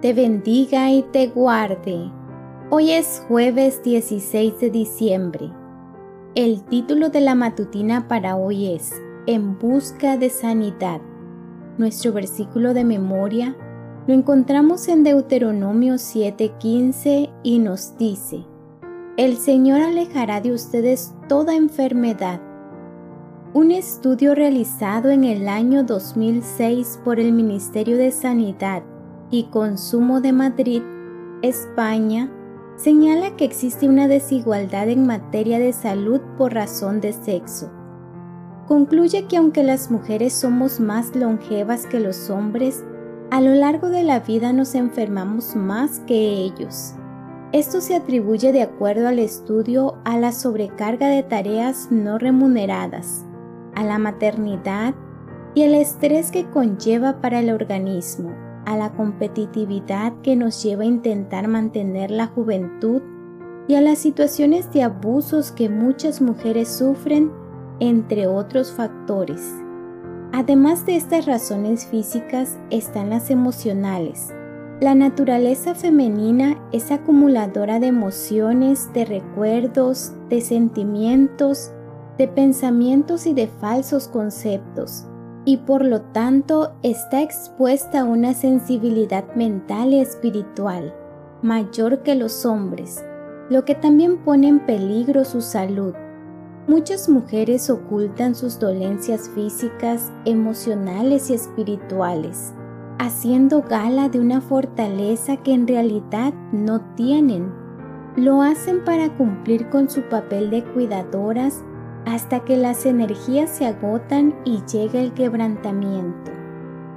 te bendiga y te guarde. Hoy es jueves 16 de diciembre. El título de la matutina para hoy es En busca de sanidad. Nuestro versículo de memoria lo encontramos en Deuteronomio 7:15 y nos dice, El Señor alejará de ustedes toda enfermedad un estudio realizado en el año 2006 por el Ministerio de Sanidad y Consumo de Madrid, España, señala que existe una desigualdad en materia de salud por razón de sexo. Concluye que aunque las mujeres somos más longevas que los hombres, a lo largo de la vida nos enfermamos más que ellos. Esto se atribuye de acuerdo al estudio a la sobrecarga de tareas no remuneradas, a la maternidad y el estrés que conlleva para el organismo, a la competitividad que nos lleva a intentar mantener la juventud y a las situaciones de abusos que muchas mujeres sufren, entre otros factores. Además de estas razones físicas están las emocionales. La naturaleza femenina es acumuladora de emociones, de recuerdos, de sentimientos, de pensamientos y de falsos conceptos, y por lo tanto está expuesta a una sensibilidad mental y espiritual mayor que los hombres, lo que también pone en peligro su salud. Muchas mujeres ocultan sus dolencias físicas, emocionales y espirituales, haciendo gala de una fortaleza que en realidad no tienen. Lo hacen para cumplir con su papel de cuidadoras hasta que las energías se agotan y llega el quebrantamiento.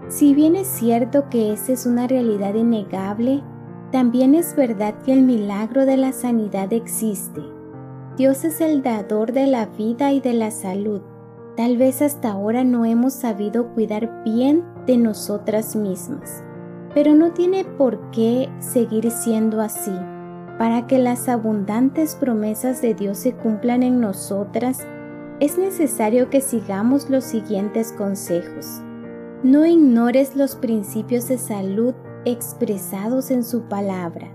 Si bien es cierto que esa es una realidad innegable, también es verdad que el milagro de la sanidad existe. Dios es el dador de la vida y de la salud. Tal vez hasta ahora no hemos sabido cuidar bien de nosotras mismas, pero no tiene por qué seguir siendo así. Para que las abundantes promesas de Dios se cumplan en nosotras, es necesario que sigamos los siguientes consejos. No ignores los principios de salud expresados en su palabra.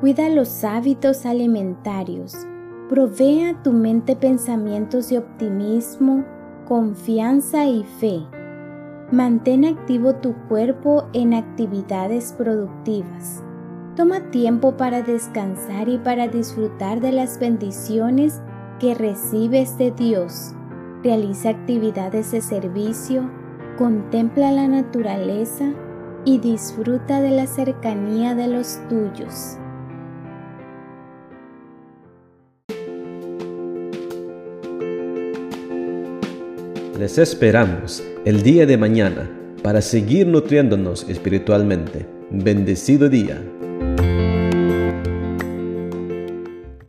Cuida los hábitos alimentarios. Provee a tu mente pensamientos de optimismo, confianza y fe. Mantén activo tu cuerpo en actividades productivas. Toma tiempo para descansar y para disfrutar de las bendiciones que recibes de Dios. Realiza actividades de servicio, contempla la naturaleza y disfruta de la cercanía de los tuyos. Les esperamos el día de mañana para seguir nutriéndonos espiritualmente. Bendecido día.